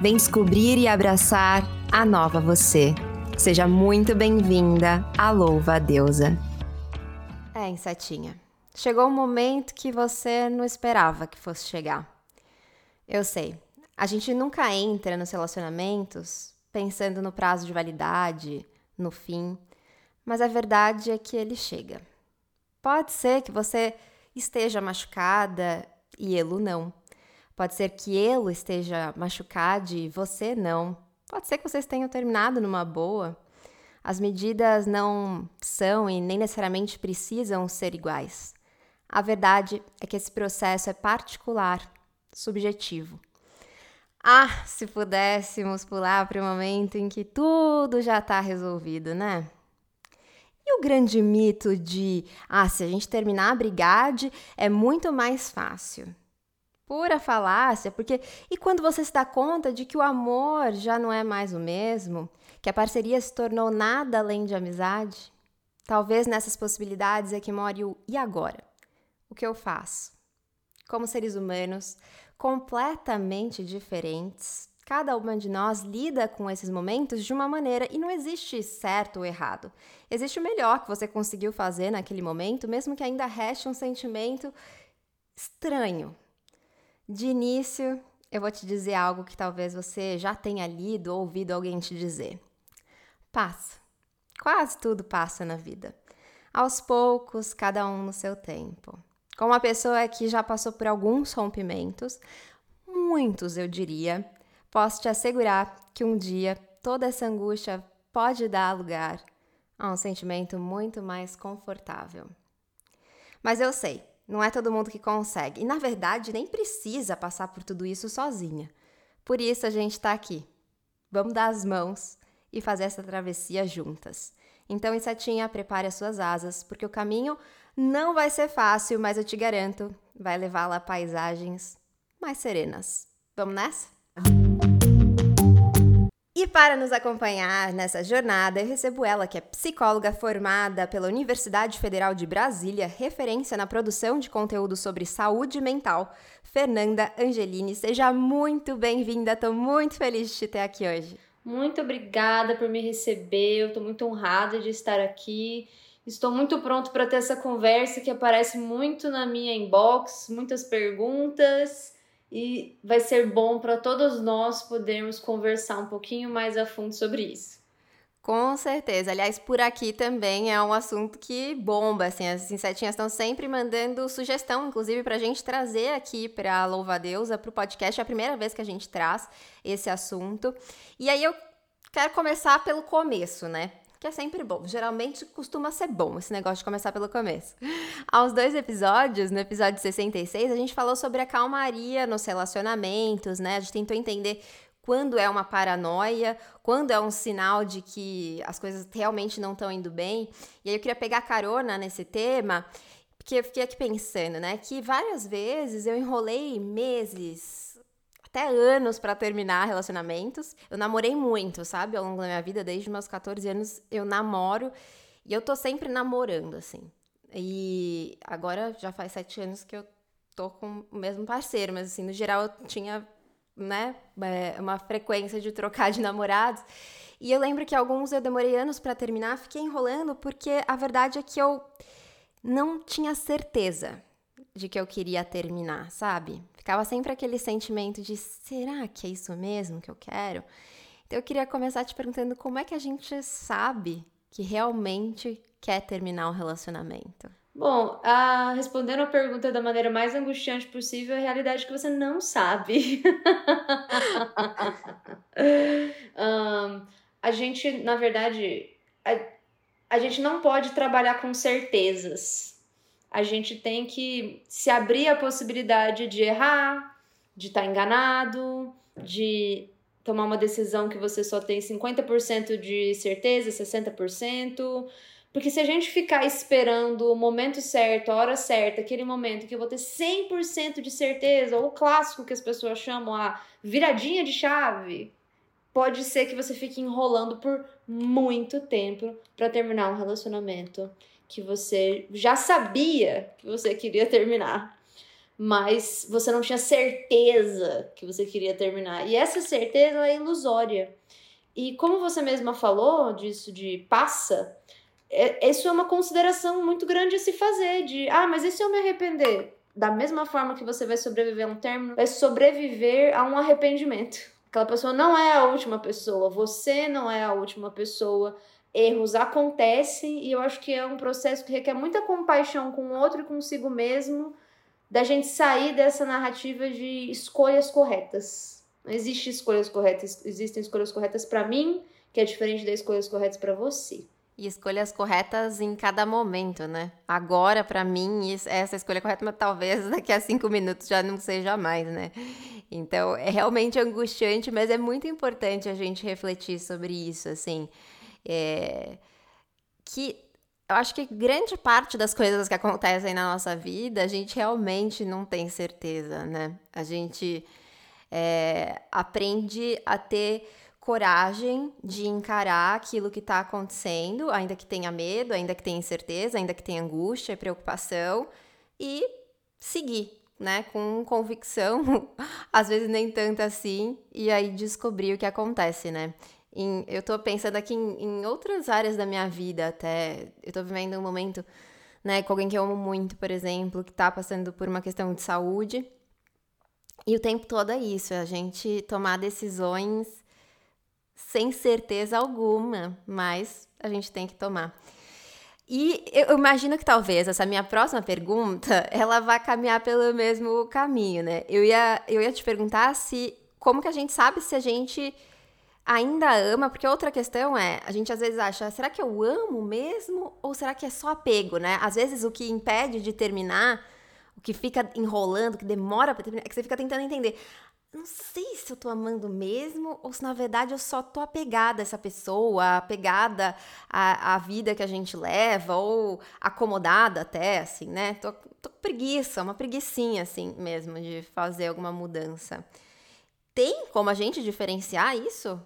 Vem descobrir e abraçar a nova você. Seja muito bem-vinda à Louva a Deusa. É, insetinha. Chegou um momento que você não esperava que fosse chegar. Eu sei. A gente nunca entra nos relacionamentos pensando no prazo de validade, no fim, mas a verdade é que ele chega. Pode ser que você esteja machucada e ele não. Pode ser que ele esteja machucado e você não. Pode ser que vocês tenham terminado numa boa. As medidas não são e nem necessariamente precisam ser iguais. A verdade é que esse processo é particular, subjetivo. Ah, se pudéssemos pular para o momento em que tudo já está resolvido, né? E o grande mito de, ah, se a gente terminar a brigade é muito mais fácil pura falácia, porque e quando você se dá conta de que o amor já não é mais o mesmo, que a parceria se tornou nada além de amizade? Talvez nessas possibilidades é que more o e agora? O que eu faço? Como seres humanos completamente diferentes, cada uma de nós lida com esses momentos de uma maneira e não existe certo ou errado. Existe o melhor que você conseguiu fazer naquele momento, mesmo que ainda reste um sentimento estranho, de início, eu vou te dizer algo que talvez você já tenha lido ou ouvido alguém te dizer. Passa. Quase tudo passa na vida. Aos poucos, cada um no seu tempo. Como uma pessoa que já passou por alguns rompimentos, muitos eu diria, posso te assegurar que um dia toda essa angústia pode dar lugar a um sentimento muito mais confortável. Mas eu sei, não é todo mundo que consegue. E na verdade, nem precisa passar por tudo isso sozinha. Por isso a gente está aqui. Vamos dar as mãos e fazer essa travessia juntas. Então, Insetinha, prepare as suas asas, porque o caminho não vai ser fácil, mas eu te garanto, vai levá-la a paisagens mais serenas. Vamos nessa? E para nos acompanhar nessa jornada, eu recebo ela, que é psicóloga formada pela Universidade Federal de Brasília, referência na produção de conteúdo sobre saúde mental, Fernanda Angelini. Seja muito bem-vinda, estou muito feliz de te ter aqui hoje. Muito obrigada por me receber, estou muito honrada de estar aqui. Estou muito pronto para ter essa conversa que aparece muito na minha inbox, muitas perguntas e vai ser bom para todos nós podermos conversar um pouquinho mais a fundo sobre isso. Com certeza. Aliás, por aqui também é um assunto que bomba, assim, as insetinhas estão sempre mandando sugestão, inclusive para a gente trazer aqui para Louva Deusa, para o podcast, é a primeira vez que a gente traz esse assunto. E aí eu quero começar pelo começo, né? Que é sempre bom. Geralmente costuma ser bom esse negócio de começar pelo começo. Uns dois episódios, no episódio 66, a gente falou sobre a calmaria nos relacionamentos, né? A gente tentou entender quando é uma paranoia, quando é um sinal de que as coisas realmente não estão indo bem. E aí eu queria pegar carona nesse tema, porque eu fiquei aqui pensando, né, que várias vezes eu enrolei meses, até anos para terminar relacionamentos. Eu namorei muito, sabe? Ao longo da minha vida, desde meus 14 anos, eu namoro e eu tô sempre namorando, assim. E agora já faz sete anos que eu tô com o mesmo parceiro, mas assim, no geral eu tinha, né, é, uma frequência de trocar de namorados. E eu lembro que alguns eu demorei anos para terminar, fiquei enrolando, porque a verdade é que eu não tinha certeza de que eu queria terminar, sabe? Ficava sempre aquele sentimento de será que é isso mesmo que eu quero? Então eu queria começar te perguntando como é que a gente sabe que realmente quer terminar um relacionamento. Bom, a, respondendo a pergunta da maneira mais angustiante possível, a realidade é que você não sabe. um, a gente, na verdade, a, a gente não pode trabalhar com certezas a gente tem que se abrir a possibilidade de errar, de estar tá enganado, de tomar uma decisão que você só tem 50% de certeza, 60%. Porque se a gente ficar esperando o momento certo, a hora certa, aquele momento que eu vou ter 100% de certeza, ou o clássico que as pessoas chamam a viradinha de chave, pode ser que você fique enrolando por muito tempo para terminar um relacionamento que você já sabia que você queria terminar. mas você não tinha certeza que você queria terminar. E essa certeza é ilusória. E como você mesma falou disso de passa, é, isso é uma consideração muito grande a se fazer de, ah, mas e se eu me arrepender? Da mesma forma que você vai sobreviver a um término, vai sobreviver a um arrependimento. Aquela pessoa não é a última pessoa, você não é a última pessoa. Erros acontecem e eu acho que é um processo que requer muita compaixão com o outro e consigo mesmo da gente sair dessa narrativa de escolhas corretas. Não existe escolhas corretas, existem escolhas corretas para mim, que é diferente das escolhas corretas para você. E escolhas corretas em cada momento, né? Agora, para mim, essa escolha correta, mas talvez daqui a cinco minutos já não seja mais, né? Então, é realmente angustiante, mas é muito importante a gente refletir sobre isso, assim. É... Que eu acho que grande parte das coisas que acontecem na nossa vida a gente realmente não tem certeza, né? A gente é, aprende a ter coragem de encarar aquilo que está acontecendo, ainda que tenha medo, ainda que tenha incerteza, ainda que tenha angústia e preocupação, e seguir, né? Com convicção, às vezes nem tanto assim, e aí descobrir o que acontece, né? Em, eu tô pensando aqui em, em, outras áreas da minha vida até. Eu tô vivendo um momento, né, com alguém que eu amo muito, por exemplo, que tá passando por uma questão de saúde. E o tempo todo é isso, é a gente tomar decisões sem certeza alguma, mas a gente tem que tomar. E eu imagino que talvez essa minha próxima pergunta, ela vá caminhar pelo mesmo caminho, né? Eu ia, eu ia te perguntar se como que a gente sabe se a gente ainda ama, porque outra questão é, a gente às vezes acha, será que eu amo mesmo ou será que é só apego, né? Às vezes o que impede de terminar, o que fica enrolando, que demora para terminar, é que você fica tentando entender. Não sei se eu tô amando mesmo ou se na verdade eu só tô apegada a essa pessoa, apegada à, à vida que a gente leva ou acomodada até, assim, né? Tô, tô com preguiça, uma preguiçinha, assim, mesmo, de fazer alguma mudança. Tem como a gente diferenciar isso?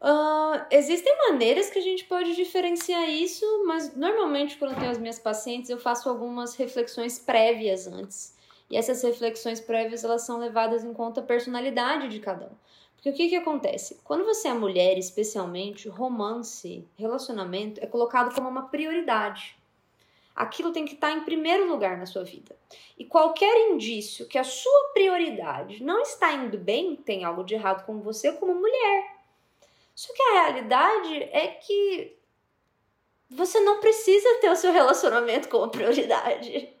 Uh, existem maneiras que a gente pode diferenciar isso, mas normalmente quando eu tenho as minhas pacientes eu faço algumas reflexões prévias antes. E essas reflexões prévias elas são levadas em conta a personalidade de cada um. Porque o que, que acontece? Quando você é mulher, especialmente, romance, relacionamento é colocado como uma prioridade. Aquilo tem que estar em primeiro lugar na sua vida. E qualquer indício que a sua prioridade não está indo bem, tem algo de errado com você como mulher. Só que a realidade é que você não precisa ter o seu relacionamento como prioridade.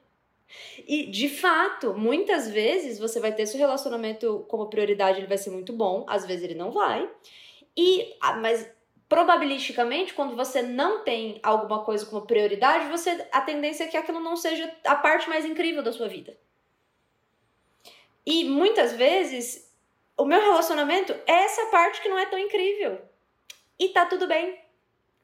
E, de fato, muitas vezes você vai ter seu relacionamento como prioridade, ele vai ser muito bom, às vezes ele não vai. E, ah, mas probabilisticamente, quando você não tem alguma coisa como prioridade, você a tendência é que aquilo não seja a parte mais incrível da sua vida. E muitas vezes o meu relacionamento é essa parte que não é tão incrível. E tá tudo bem.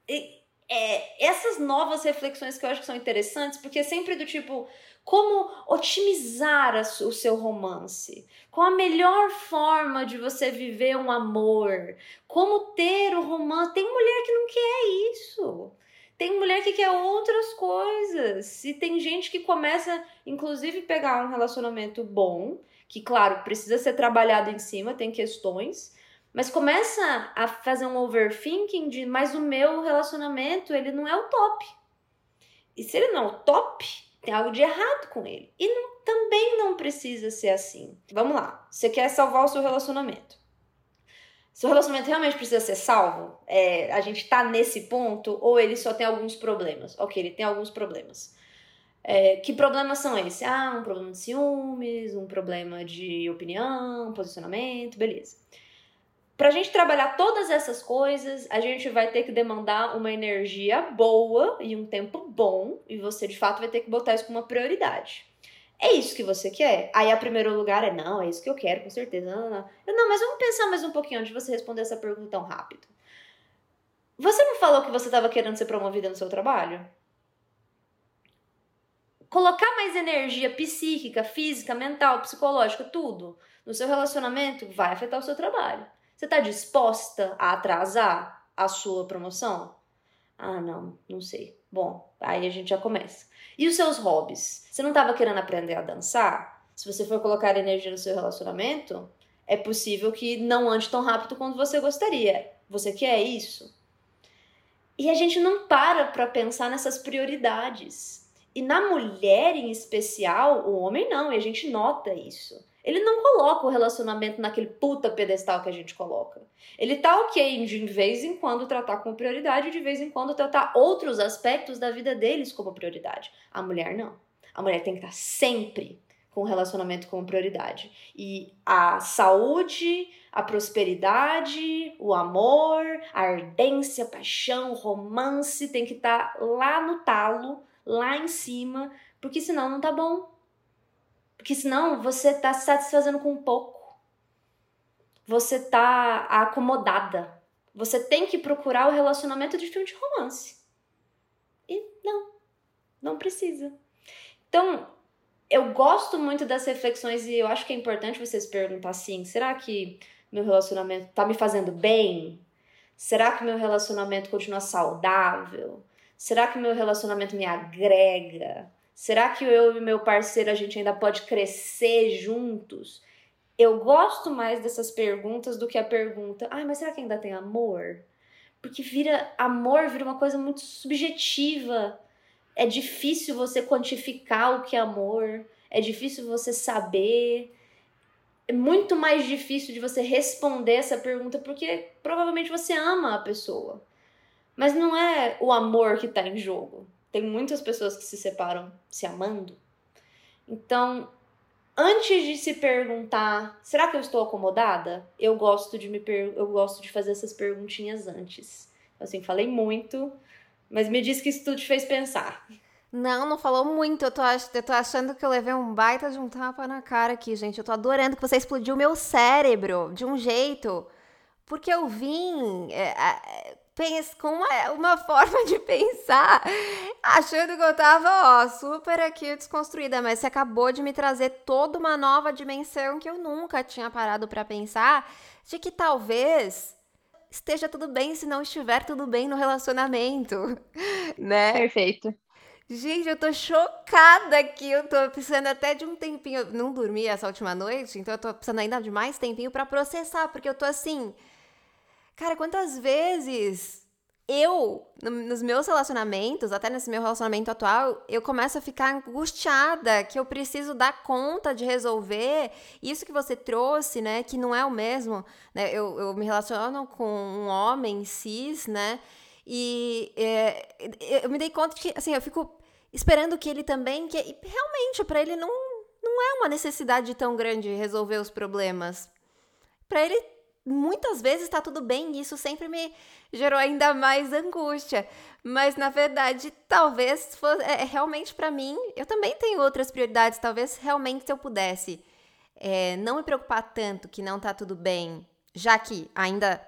E, é, essas novas reflexões que eu acho que são interessantes, porque é sempre do tipo, como otimizar o seu romance, qual a melhor forma de você viver um amor, como ter o romance. Tem mulher que não quer isso. Tem mulher que quer outras coisas. E tem gente que começa, inclusive, pegar um relacionamento bom, que, claro, precisa ser trabalhado em cima, tem questões, mas começa a fazer um overthinking de, mas o meu relacionamento, ele não é o top. E se ele não é o top, tem algo de errado com ele. E não, também não precisa ser assim. Vamos lá, você quer salvar o seu relacionamento. Seu relacionamento realmente precisa ser salvo? É, a gente tá nesse ponto ou ele só tem alguns problemas? Ok, ele tem alguns problemas. É, que problemas são esses? Ah, um problema de ciúmes, um problema de opinião, posicionamento, beleza. Para a gente trabalhar todas essas coisas, a gente vai ter que demandar uma energia boa e um tempo bom, e você de fato vai ter que botar isso como uma prioridade. É isso que você quer? Aí, a primeiro lugar, é não, é isso que eu quero, com certeza. Não, não, não. não mas vamos pensar mais um pouquinho antes de você responder essa pergunta tão rápido. Você não falou que você estava querendo ser promovida no seu trabalho? Colocar mais energia psíquica, física, mental, psicológica, tudo no seu relacionamento vai afetar o seu trabalho. Você está disposta a atrasar a sua promoção? Ah, não, não sei. Bom, aí a gente já começa. E os seus hobbies? Você não estava querendo aprender a dançar? Se você for colocar energia no seu relacionamento, é possível que não ande tão rápido quanto você gostaria. Você quer isso? E a gente não para para pensar nessas prioridades. E na mulher em especial, o homem não, e a gente nota isso. Ele não coloca o relacionamento naquele puta pedestal que a gente coloca. Ele tá ok de vez em quando tratar como prioridade, de vez em quando tratar outros aspectos da vida deles como prioridade. A mulher não. A mulher tem que estar sempre com o relacionamento como prioridade. E a saúde, a prosperidade, o amor, a ardência, a paixão, o romance tem que estar lá no talo, lá em cima, porque senão não tá bom. Porque senão você tá se satisfazendo com pouco. Você tá acomodada. Você tem que procurar o relacionamento de filme de romance. E não, não precisa. Então, eu gosto muito das reflexões e eu acho que é importante você se perguntar assim: será que meu relacionamento tá me fazendo bem? Será que meu relacionamento continua saudável? Será que meu relacionamento me agrega? Será que eu e meu parceiro a gente ainda pode crescer juntos? Eu gosto mais dessas perguntas do que a pergunta: "Ai, mas será que ainda tem amor?" Porque vira amor, vira uma coisa muito subjetiva é difícil você quantificar o que é amor, é difícil você saber. É muito mais difícil de você responder essa pergunta porque provavelmente você ama a pessoa. Mas não é o amor que está em jogo. Tem muitas pessoas que se separam se amando. Então, antes de se perguntar, será que eu estou acomodada? Eu gosto de me eu gosto de fazer essas perguntinhas antes. Assim, falei muito, mas me disse que isso tudo te fez pensar. Não, não falou muito. Eu tô, eu tô achando que eu levei um baita de um tapa na cara aqui, gente. Eu tô adorando que você explodiu meu cérebro de um jeito. Porque eu vim é, é, com uma, uma forma de pensar, achando que eu tava, ó, super aqui desconstruída. Mas você acabou de me trazer toda uma nova dimensão que eu nunca tinha parado para pensar. De que talvez esteja tudo bem se não estiver tudo bem no relacionamento, né? Perfeito. Gente, eu tô chocada aqui. Eu tô precisando até de um tempinho. Eu não dormi essa última noite, então eu tô precisando ainda de mais tempinho para processar, porque eu tô assim. Cara, quantas vezes eu, nos meus relacionamentos, até nesse meu relacionamento atual, eu começo a ficar angustiada que eu preciso dar conta de resolver isso que você trouxe, né? Que não é o mesmo, né? Eu, eu me relaciono com um homem cis, né? E é, eu me dei conta que, assim, eu fico esperando que ele também, que realmente para ele não, não é uma necessidade tão grande resolver os problemas. Para ele muitas vezes está tudo bem e isso sempre me gerou ainda mais angústia. Mas na verdade, talvez fosse, é, realmente para mim, eu também tenho outras prioridades. Talvez realmente se eu pudesse é, não me preocupar tanto que não tá tudo bem, já que ainda,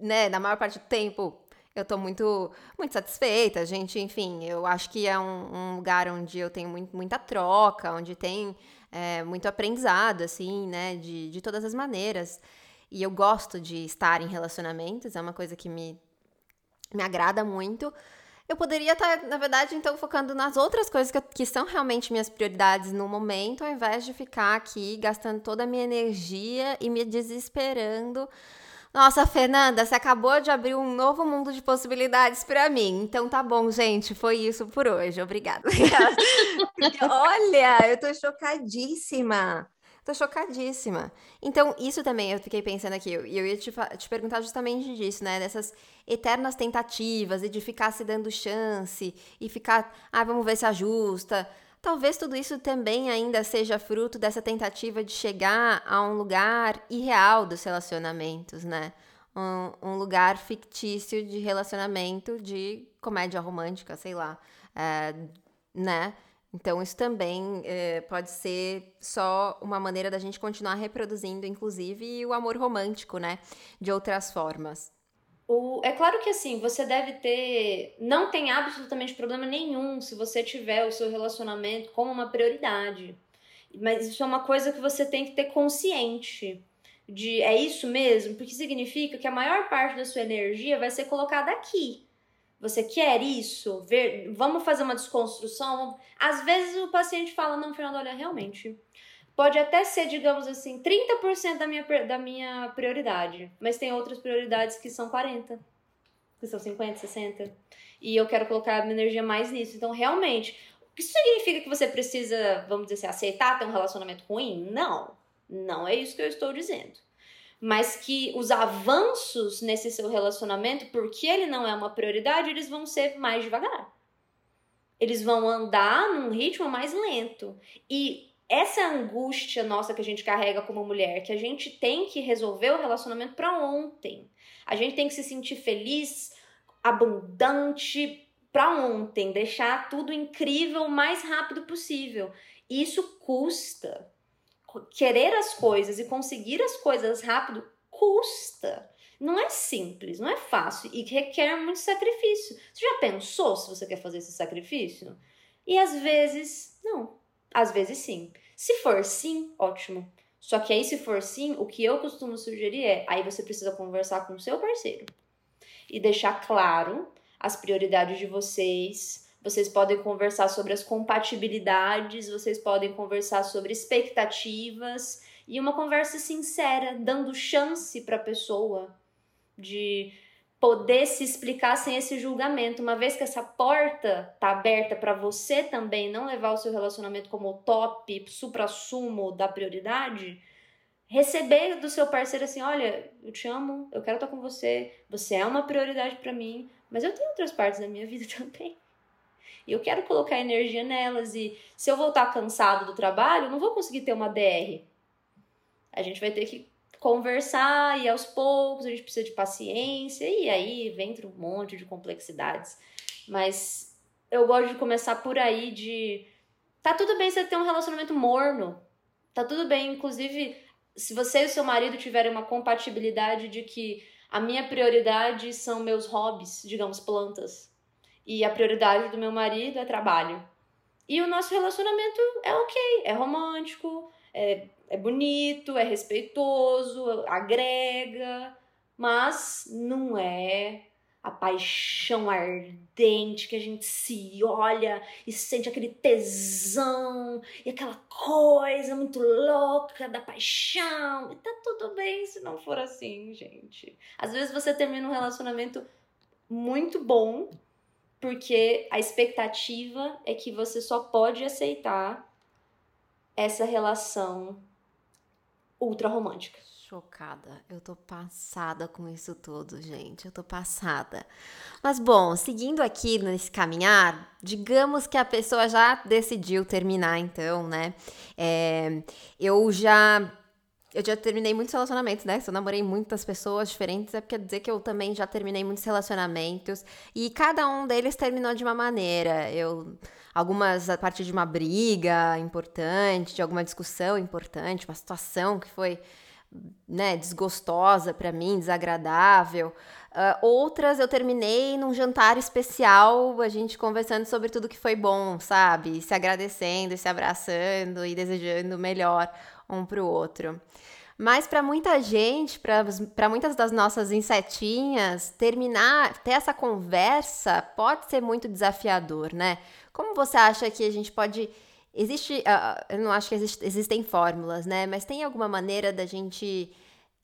né, na maior parte do tempo eu tô muito, muito satisfeita, gente. Enfim, eu acho que é um, um lugar onde eu tenho muito, muita troca, onde tem é, muito aprendizado, assim, né, de, de todas as maneiras. E eu gosto de estar em relacionamentos, é uma coisa que me, me agrada muito. Eu poderia estar, na verdade, então, focando nas outras coisas que, que são realmente minhas prioridades no momento, ao invés de ficar aqui gastando toda a minha energia e me desesperando nossa, Fernanda, você acabou de abrir um novo mundo de possibilidades para mim. Então tá bom, gente, foi isso por hoje. Obrigada. Olha, eu tô chocadíssima. Tô chocadíssima. Então, isso também eu fiquei pensando aqui. E eu, ia te, te perguntar justamente disso, né? Dessas eternas tentativas e de ficar se dando chance e ficar, ah, vamos ver se ajusta. Talvez tudo isso também ainda seja fruto dessa tentativa de chegar a um lugar irreal dos relacionamentos, né? Um, um lugar fictício de relacionamento de comédia romântica, sei lá, é, né? Então, isso também é, pode ser só uma maneira da gente continuar reproduzindo, inclusive, o amor romântico, né? De outras formas. O, é claro que assim, você deve ter. Não tem absolutamente problema nenhum se você tiver o seu relacionamento como uma prioridade. Mas isso é uma coisa que você tem que ter consciente. De é isso mesmo? Porque significa que a maior parte da sua energia vai ser colocada aqui. Você quer isso? Ver, vamos fazer uma desconstrução? Às vezes o paciente fala, não, Fernando, olha, realmente, pode até ser, digamos assim, 30% da minha, da minha prioridade, mas tem outras prioridades que são 40%, que são 50%, 60%. E eu quero colocar a minha energia mais nisso. Então, realmente, isso significa que você precisa, vamos dizer assim, aceitar ter um relacionamento ruim? Não. Não é isso que eu estou dizendo. Mas que os avanços nesse seu relacionamento, porque ele não é uma prioridade, eles vão ser mais devagar. Eles vão andar num ritmo mais lento. E essa angústia nossa que a gente carrega como mulher, que a gente tem que resolver o relacionamento para ontem. A gente tem que se sentir feliz, abundante para ontem, deixar tudo incrível o mais rápido possível. Isso custa. Querer as coisas e conseguir as coisas rápido custa. Não é simples, não é fácil e requer muito sacrifício. Você já pensou se você quer fazer esse sacrifício? E às vezes, não. Às vezes sim. Se for sim, ótimo. Só que aí, se for sim, o que eu costumo sugerir é: aí você precisa conversar com o seu parceiro e deixar claro as prioridades de vocês. Vocês podem conversar sobre as compatibilidades, vocês podem conversar sobre expectativas e uma conversa sincera, dando chance para a pessoa de poder se explicar sem esse julgamento. Uma vez que essa porta tá aberta para você também não levar o seu relacionamento como o top, supra-sumo da prioridade, receber do seu parceiro assim, olha, eu te amo, eu quero estar com você, você é uma prioridade para mim, mas eu tenho outras partes da minha vida também. E eu quero colocar energia nelas. E se eu voltar cansado do trabalho, não vou conseguir ter uma DR. A gente vai ter que conversar e aos poucos a gente precisa de paciência. E aí vem um monte de complexidades. Mas eu gosto de começar por aí de. Tá tudo bem você ter um relacionamento morno. Tá tudo bem, inclusive, se você e seu marido tiverem uma compatibilidade de que a minha prioridade são meus hobbies, digamos, plantas. E a prioridade do meu marido é trabalho. E o nosso relacionamento é ok, é romântico, é, é bonito, é respeitoso, agrega, mas não é a paixão ardente que a gente se olha e sente aquele tesão e aquela coisa muito louca da paixão. E tá tudo bem se não for assim, gente. Às vezes você termina um relacionamento muito bom porque a expectativa é que você só pode aceitar essa relação ultra romântica. Chocada. Eu tô passada com isso tudo, gente. Eu tô passada. Mas bom, seguindo aqui nesse caminhar, digamos que a pessoa já decidiu terminar, então, né? É, eu já. Eu já terminei muitos relacionamentos, né? Se eu namorei muitas pessoas diferentes, é porque dizer que eu também já terminei muitos relacionamentos. E cada um deles terminou de uma maneira. Eu algumas a partir de uma briga importante, de alguma discussão importante, uma situação que foi né, desgostosa para mim, desagradável. Uh, outras eu terminei num jantar especial, a gente conversando sobre tudo que foi bom, sabe? Se agradecendo, se abraçando e desejando melhor um para o outro. Mas para muita gente, para muitas das nossas insetinhas, terminar, ter essa conversa pode ser muito desafiador, né? Como você acha que a gente pode Existe, uh, eu não acho que existe, existem fórmulas, né? Mas tem alguma maneira da gente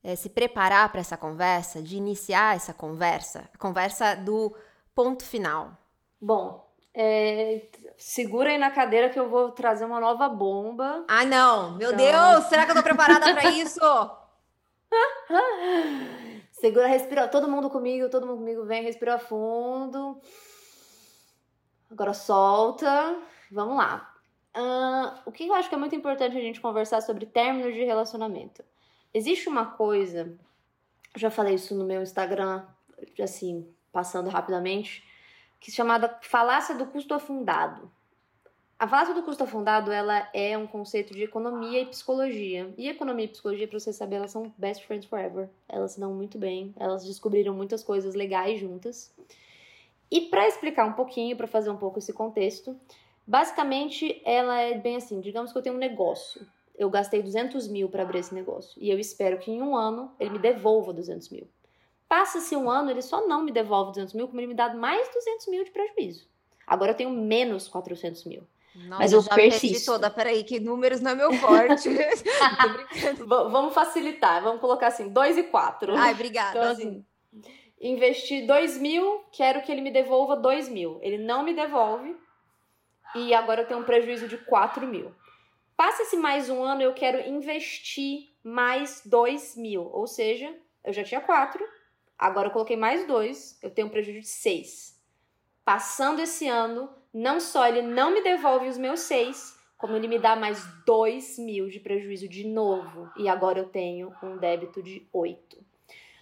é, se preparar para essa conversa, de iniciar essa conversa, a conversa do ponto final? Bom, é, segura aí na cadeira que eu vou trazer uma nova bomba. Ah, não! Meu então... Deus! Será que eu tô preparada para isso? segura, respira. Todo mundo comigo, todo mundo comigo. Vem, respira fundo. Agora solta. Vamos lá. Uh, o que eu acho que é muito importante a gente conversar sobre términos de relacionamento? Existe uma coisa, já falei isso no meu Instagram, assim, passando rapidamente, que chamada falácia do custo afundado. A falácia do custo afundado, ela é um conceito de economia e psicologia. E economia e psicologia, para você saber, elas são best friends forever. Elas se dão muito bem, elas descobriram muitas coisas legais juntas. E para explicar um pouquinho, para fazer um pouco esse contexto, Basicamente, ela é bem assim: digamos que eu tenho um negócio. Eu gastei 200 mil para abrir esse negócio. E eu espero que em um ano ele me devolva 200 mil. Passa-se um ano, ele só não me devolve 200 mil, como ele me dá mais 200 mil de prejuízo. Agora eu tenho menos 400 mil. Nossa, mas eu já persisto. toda. Peraí, que números não é meu forte. vamos facilitar, vamos colocar assim, 2 e 4. Ai, obrigada. Então, assim, investi 2 mil, quero que ele me devolva 2 mil. Ele não me devolve e agora eu tenho um prejuízo de 4 mil. Passa-se mais um ano, eu quero investir mais 2 mil. Ou seja, eu já tinha 4, agora eu coloquei mais 2, eu tenho um prejuízo de 6. Passando esse ano, não só ele não me devolve os meus 6, como ele me dá mais 2 mil de prejuízo de novo. E agora eu tenho um débito de 8.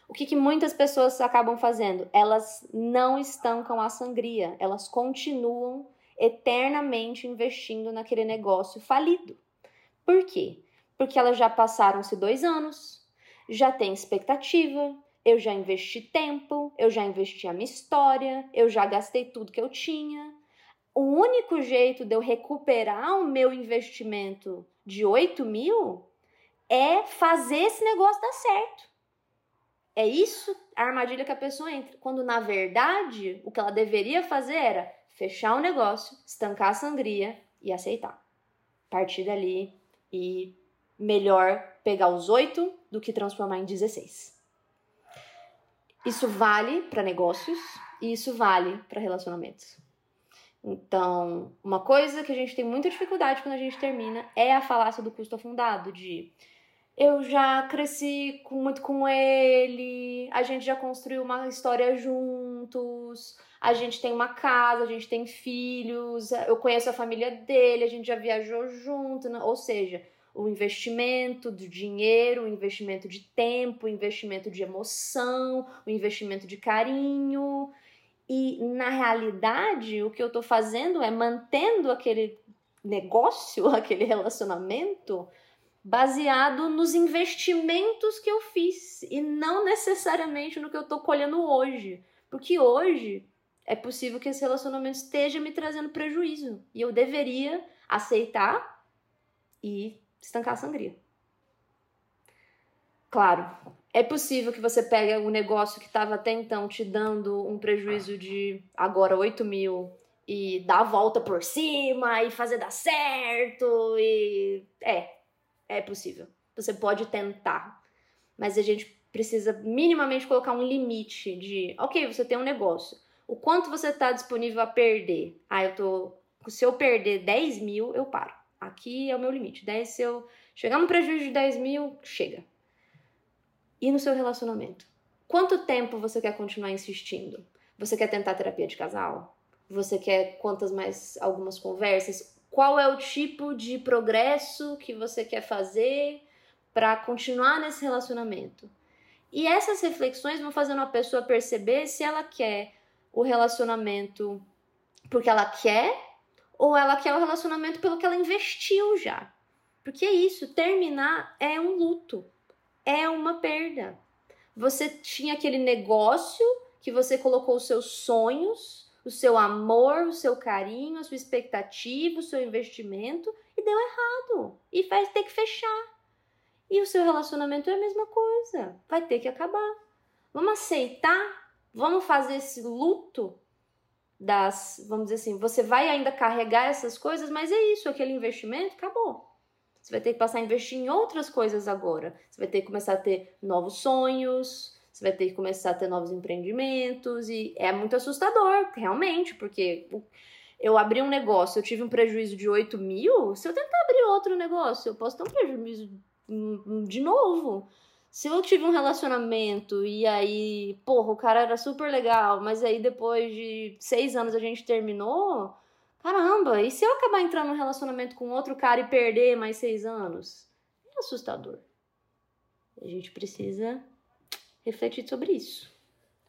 O que, que, muitas pessoas acabam fazendo? Elas não estancam a sangria, elas continuam eternamente investindo naquele negócio falido. Por quê? Porque elas já passaram-se dois anos, já tem expectativa, eu já investi tempo, eu já investi a minha história, eu já gastei tudo que eu tinha. O único jeito de eu recuperar o meu investimento de 8 mil é fazer esse negócio dar certo. É isso a armadilha que a pessoa entra. Quando na verdade o que ela deveria fazer era fechar o negócio, estancar a sangria e aceitar. Partir dali e melhor pegar os oito do que transformar em 16. Isso vale para negócios e isso vale para relacionamentos. Então, uma coisa que a gente tem muita dificuldade quando a gente termina é a falácia do custo afundado, de eu já cresci com, muito com ele, a gente já construiu uma história juntos, a gente tem uma casa, a gente tem filhos, eu conheço a família dele, a gente já viajou junto, né? ou seja, o investimento do dinheiro, o investimento de tempo, o investimento de emoção, o investimento de carinho. E na realidade, o que eu tô fazendo é mantendo aquele negócio, aquele relacionamento baseado nos investimentos que eu fiz e não necessariamente no que eu tô colhendo hoje. Porque hoje é possível que esse relacionamento esteja me trazendo prejuízo e eu deveria aceitar e estancar a sangria. Claro, é possível que você pegue um negócio que estava até então te dando um prejuízo de agora 8 mil e dar a volta por cima e fazer dar certo e é é possível. Você pode tentar. Mas a gente precisa minimamente colocar um limite de, ok, você tem um negócio. O quanto você está disponível a perder? Ah, eu tô. Se eu perder 10 mil, eu paro. Aqui é o meu limite. 10, se eu chegar no prejuízo de 10 mil, chega. E no seu relacionamento? Quanto tempo você quer continuar insistindo? Você quer tentar terapia de casal? Você quer quantas mais algumas conversas? qual é o tipo de progresso que você quer fazer para continuar nesse relacionamento. E essas reflexões vão fazendo a pessoa perceber se ela quer o relacionamento porque ela quer ou ela quer o relacionamento pelo que ela investiu já. Porque é isso, terminar é um luto, é uma perda. Você tinha aquele negócio que você colocou os seus sonhos, o seu amor, o seu carinho, a sua expectativa, o seu investimento e deu errado. E vai ter que fechar. E o seu relacionamento é a mesma coisa. Vai ter que acabar. Vamos aceitar? Vamos fazer esse luto das, vamos dizer assim, você vai ainda carregar essas coisas, mas é isso, aquele investimento acabou. Você vai ter que passar a investir em outras coisas agora. Você vai ter que começar a ter novos sonhos, você vai ter que começar a ter novos empreendimentos e é muito assustador, realmente, porque eu abri um negócio, eu tive um prejuízo de 8 mil, se eu tentar abrir outro negócio, eu posso ter um prejuízo de novo. Se eu tive um relacionamento e aí, porra, o cara era super legal, mas aí depois de seis anos a gente terminou, caramba, e se eu acabar entrando num relacionamento com outro cara e perder mais seis anos? É assustador. A gente precisa refletir sobre isso.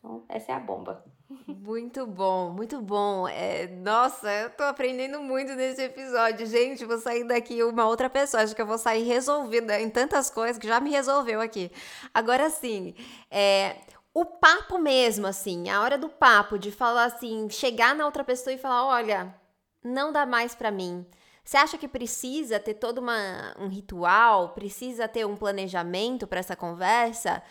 Então, essa é a bomba. Muito bom, muito bom. É, nossa, eu tô aprendendo muito nesse episódio. Gente, vou sair daqui uma outra pessoa. Acho que eu vou sair resolvida em tantas coisas que já me resolveu aqui. Agora sim, é, o papo mesmo, assim, a hora do papo, de falar assim, chegar na outra pessoa e falar: olha, não dá mais para mim. Você acha que precisa ter todo uma, um ritual? Precisa ter um planejamento para essa conversa?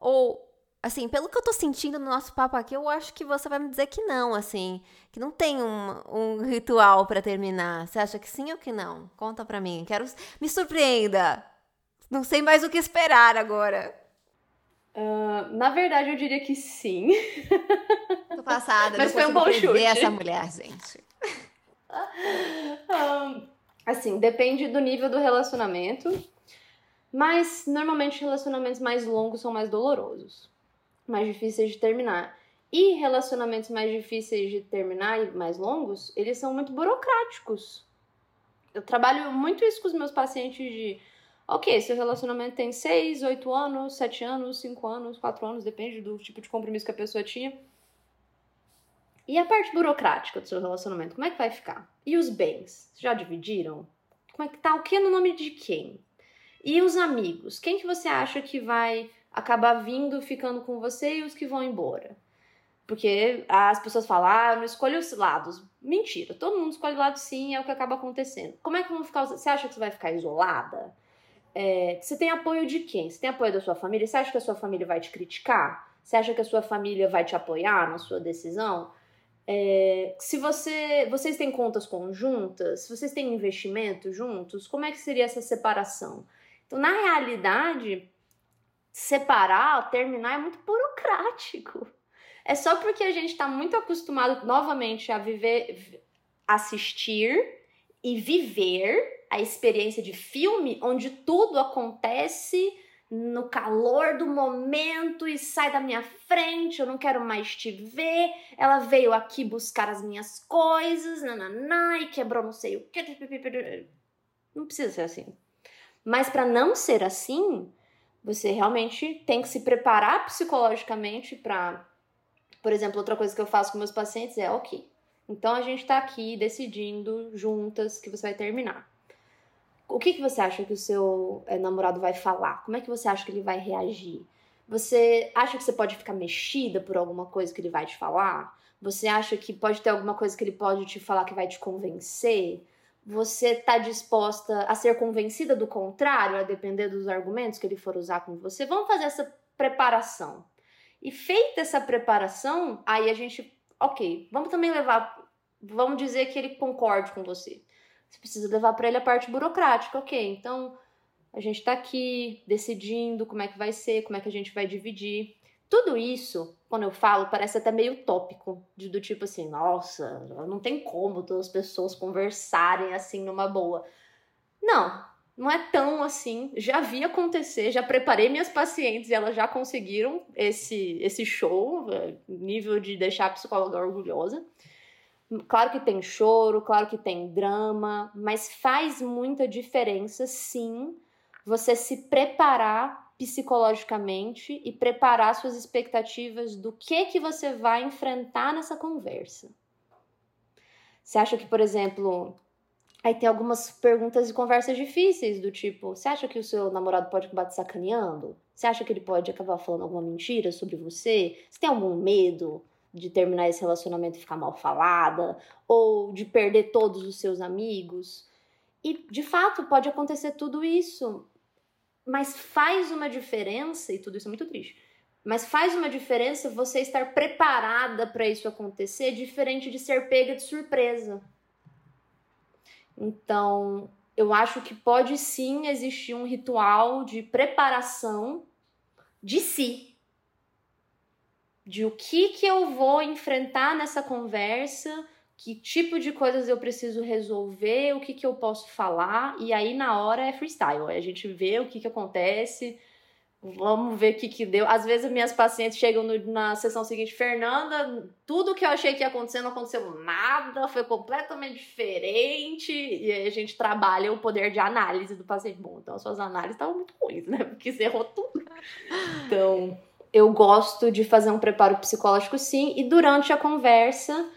Ou Assim, pelo que eu tô sentindo no nosso papo aqui, eu acho que você vai me dizer que não, assim. Que não tem um, um ritual para terminar. Você acha que sim ou que não? Conta pra mim. Quero. Me surpreenda! Não sei mais o que esperar agora. Uh, na verdade, eu diria que sim. Tô passada, Mas foi um bom chute. essa mulher, gente. um, assim, depende do nível do relacionamento. Mas normalmente relacionamentos mais longos são mais dolorosos mais difíceis de terminar. E relacionamentos mais difíceis de terminar e mais longos, eles são muito burocráticos. Eu trabalho muito isso com os meus pacientes de ok, seu relacionamento tem 6, 8 anos, 7 anos, 5 anos, 4 anos, depende do tipo de compromisso que a pessoa tinha. E a parte burocrática do seu relacionamento, como é que vai ficar? E os bens? Já dividiram? Como é que tá? O que no nome de quem? E os amigos? Quem que você acha que vai acabar vindo, ficando com você e os que vão embora. Porque as pessoas falam, ah, não escolho os lados. Mentira, todo mundo escolhe lado sim, é o que acaba acontecendo. Como é que vão ficar? Você acha que você vai ficar isolada? É, você tem apoio de quem? Você tem apoio da sua família? Você acha que a sua família vai te criticar? Você acha que a sua família vai te apoiar na sua decisão? É, se você, vocês têm contas conjuntas, se vocês têm investimento juntos, como é que seria essa separação? Então, na realidade, separar, terminar é muito burocrático. É só porque a gente está muito acostumado novamente a viver, assistir e viver a experiência de filme onde tudo acontece no calor do momento e sai da minha frente, eu não quero mais te ver. Ela veio aqui buscar as minhas coisas, nananá, e quebrou não sei o que. Não precisa ser assim. Mas para não ser assim, você realmente tem que se preparar psicologicamente para. Por exemplo, outra coisa que eu faço com meus pacientes é: ok, então a gente está aqui decidindo juntas que você vai terminar. O que, que você acha que o seu é, namorado vai falar? Como é que você acha que ele vai reagir? Você acha que você pode ficar mexida por alguma coisa que ele vai te falar? Você acha que pode ter alguma coisa que ele pode te falar que vai te convencer? Você está disposta a ser convencida do contrário, a depender dos argumentos que ele for usar com você. Vamos fazer essa preparação. E feita essa preparação, aí a gente, ok, vamos também levar, vamos dizer que ele concorde com você. Você precisa levar para ele a parte burocrática, ok? Então a gente está aqui decidindo como é que vai ser, como é que a gente vai dividir. Tudo isso, quando eu falo, parece até meio tópico, de, do tipo assim, nossa, não tem como duas pessoas conversarem assim numa boa. Não, não é tão assim. Já vi acontecer, já preparei minhas pacientes e elas já conseguiram esse, esse show, é, nível de deixar a psicóloga orgulhosa. Claro que tem choro, claro que tem drama, mas faz muita diferença, sim, você se preparar psicologicamente e preparar suas expectativas do que que você vai enfrentar nessa conversa. Você acha que, por exemplo, aí tem algumas perguntas e conversas difíceis do tipo, você acha que o seu namorado pode acabar te sacaneando? Você acha que ele pode acabar falando alguma mentira sobre você? Você tem algum medo de terminar esse relacionamento e ficar mal falada ou de perder todos os seus amigos? E de fato pode acontecer tudo isso, mas faz uma diferença, e tudo isso é muito triste, mas faz uma diferença você estar preparada para isso acontecer, diferente de ser pega de surpresa. Então, eu acho que pode sim existir um ritual de preparação de si. De o que que eu vou enfrentar nessa conversa, que tipo de coisas eu preciso resolver, o que, que eu posso falar, e aí na hora é freestyle, a gente vê o que, que acontece, vamos ver o que, que deu. Às vezes minhas pacientes chegam no, na sessão seguinte, Fernanda, tudo que eu achei que ia acontecer não aconteceu nada, foi completamente diferente, e aí a gente trabalha o poder de análise do paciente. Bom, então as suas análises estavam muito ruins, né? Porque você errou tudo. Então, eu gosto de fazer um preparo psicológico sim, e durante a conversa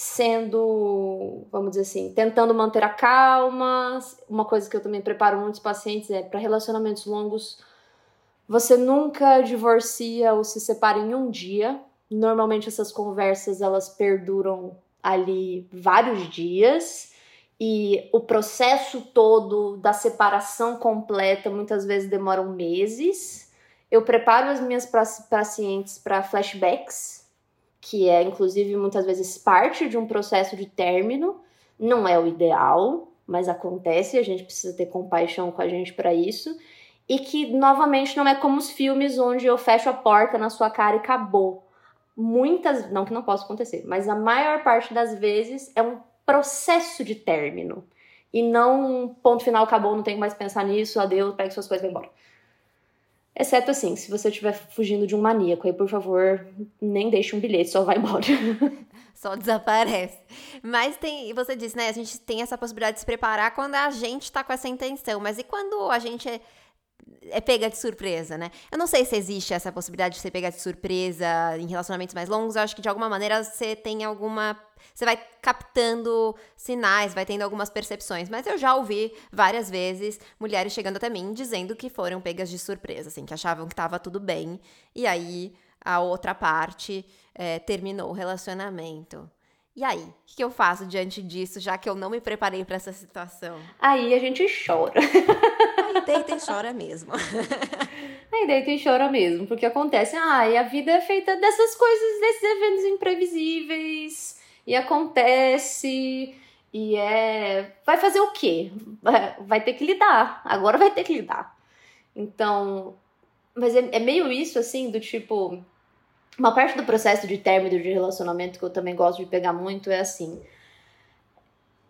sendo, vamos dizer assim, tentando manter a calma. Uma coisa que eu também preparo muitos pacientes é para relacionamentos longos, você nunca divorcia ou se separa em um dia. Normalmente essas conversas elas perduram ali vários dias e o processo todo da separação completa muitas vezes demoram meses. Eu preparo as minhas pacientes para flashbacks, que é inclusive muitas vezes parte de um processo de término. Não é o ideal, mas acontece, a gente precisa ter compaixão com a gente para isso. E que, novamente, não é como os filmes onde eu fecho a porta na sua cara e acabou. Muitas, não que não possa acontecer, mas a maior parte das vezes é um processo de término. E não um ponto final, acabou, não tenho mais que pensar nisso, adeus, pegue suas coisas e vai embora. Exceto assim, se você estiver fugindo de um maníaco, aí por favor, nem deixe um bilhete, só vai embora. Só desaparece. Mas tem, você disse, né? A gente tem essa possibilidade de se preparar quando a gente tá com essa intenção. Mas e quando a gente é, pega de surpresa, né? Eu não sei se existe essa possibilidade de ser pega de surpresa em relacionamentos mais longos. Eu acho que de alguma maneira você tem alguma você vai captando sinais, vai tendo algumas percepções. Mas eu já ouvi várias vezes mulheres chegando até mim dizendo que foram pegas de surpresa, assim, que achavam que estava tudo bem. E aí a outra parte é, terminou o relacionamento. E aí, o que eu faço diante disso, já que eu não me preparei para essa situação? Aí a gente chora. Deita e chora mesmo. Aí deita e chora mesmo, porque acontece, ah, e a vida é feita dessas coisas, desses eventos imprevisíveis e acontece e é. Vai fazer o quê? Vai ter que lidar. Agora vai ter que lidar. Então. Mas é, é meio isso assim, do tipo. Uma parte do processo de término de relacionamento que eu também gosto de pegar muito é assim.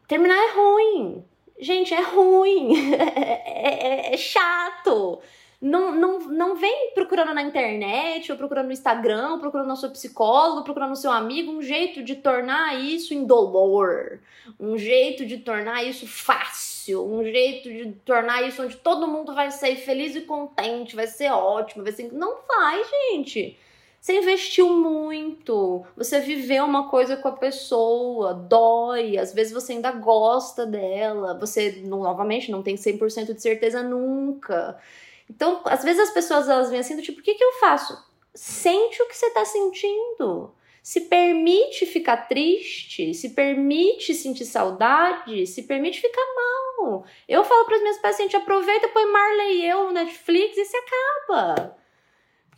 Terminar é ruim. Gente, é ruim. é, é, é chato. Não, não, não vem procurando na internet, ou procurando no Instagram, ou procurando no seu psicólogo, procurando no seu amigo, um jeito de tornar isso indolor, um jeito de tornar isso fácil, um jeito de tornar isso onde todo mundo vai sair feliz e contente, vai ser ótimo, vai ser. Não vai, gente. Você investiu muito, você viveu uma coisa com a pessoa, dói, às vezes você ainda gosta dela, você, novamente, não tem 100% de certeza nunca. Então, às vezes as pessoas elas vêm assim do tipo, o que, que eu faço? Sente o que você está sentindo. Se permite ficar triste, se permite sentir saudade, se permite ficar mal. Eu falo para as minhas pacientes, aproveita, põe Marley e eu no Netflix e se acaba.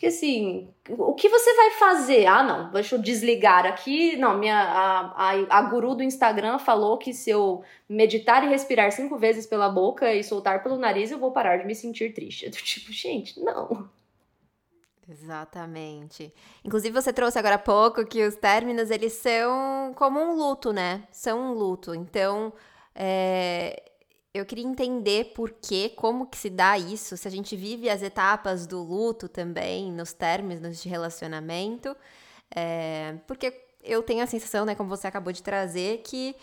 Porque assim, o que você vai fazer? Ah, não, deixa eu desligar aqui. Não, minha, a, a, a guru do Instagram falou que se eu meditar e respirar cinco vezes pela boca e soltar pelo nariz, eu vou parar de me sentir triste. Do tipo, gente, não. Exatamente. Inclusive, você trouxe agora há pouco que os términos, eles são como um luto, né? São um luto. Então, é, eu queria entender por que, como que se dá isso, se a gente vive as etapas do luto também, nos términos de relacionamento, é, porque eu tenho a sensação, né, como você acabou de trazer, que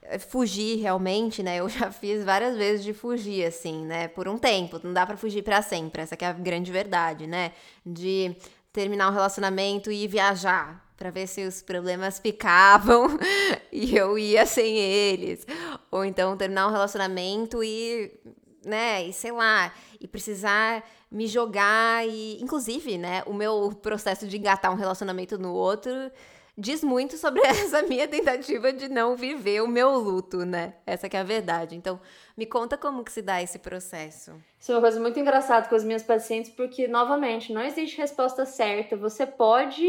é, fugir realmente, né, eu já fiz várias vezes de fugir, assim, né, por um tempo, não dá para fugir para sempre, essa é a grande verdade, né, de terminar um relacionamento e viajar, para ver se os problemas ficavam e eu ia sem eles. Ou então terminar um relacionamento e, né, e sei lá, e precisar me jogar e, inclusive, né, o meu processo de engatar um relacionamento no outro diz muito sobre essa minha tentativa de não viver o meu luto, né? Essa que é a verdade. Então, me conta como que se dá esse processo. Isso é uma coisa muito engraçada com as minhas pacientes, porque, novamente, não existe resposta certa. Você pode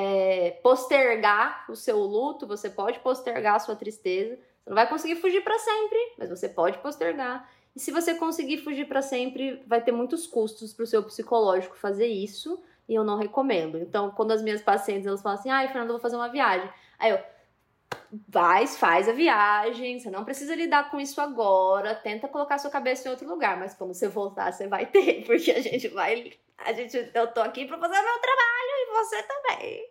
é, postergar o seu luto, você pode postergar a sua tristeza. Você não vai conseguir fugir para sempre, mas você pode postergar. E se você conseguir fugir para sempre, vai ter muitos custos para o seu psicológico fazer isso, e eu não recomendo. Então, quando as minhas pacientes elas falam assim: "Ai, Fernanda, eu vou fazer uma viagem". Aí eu vai, faz a viagem, você não precisa lidar com isso agora, tenta colocar sua cabeça em outro lugar, mas quando você voltar, você vai ter, porque a gente vai, a gente, eu tô aqui para fazer meu trabalho você também.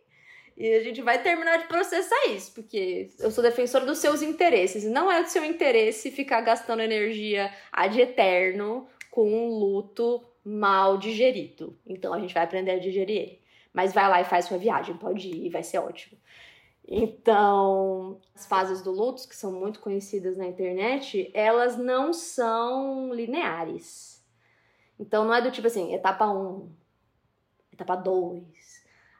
E a gente vai terminar de processar isso, porque eu sou defensora dos seus interesses. Não é do seu interesse ficar gastando energia ad eterno com um luto mal digerido. Então a gente vai aprender a digerir ele. Mas vai lá e faz sua viagem, pode ir, vai ser ótimo. Então, as fases do luto, que são muito conhecidas na internet, elas não são lineares. Então não é do tipo assim, etapa 1, etapa 2,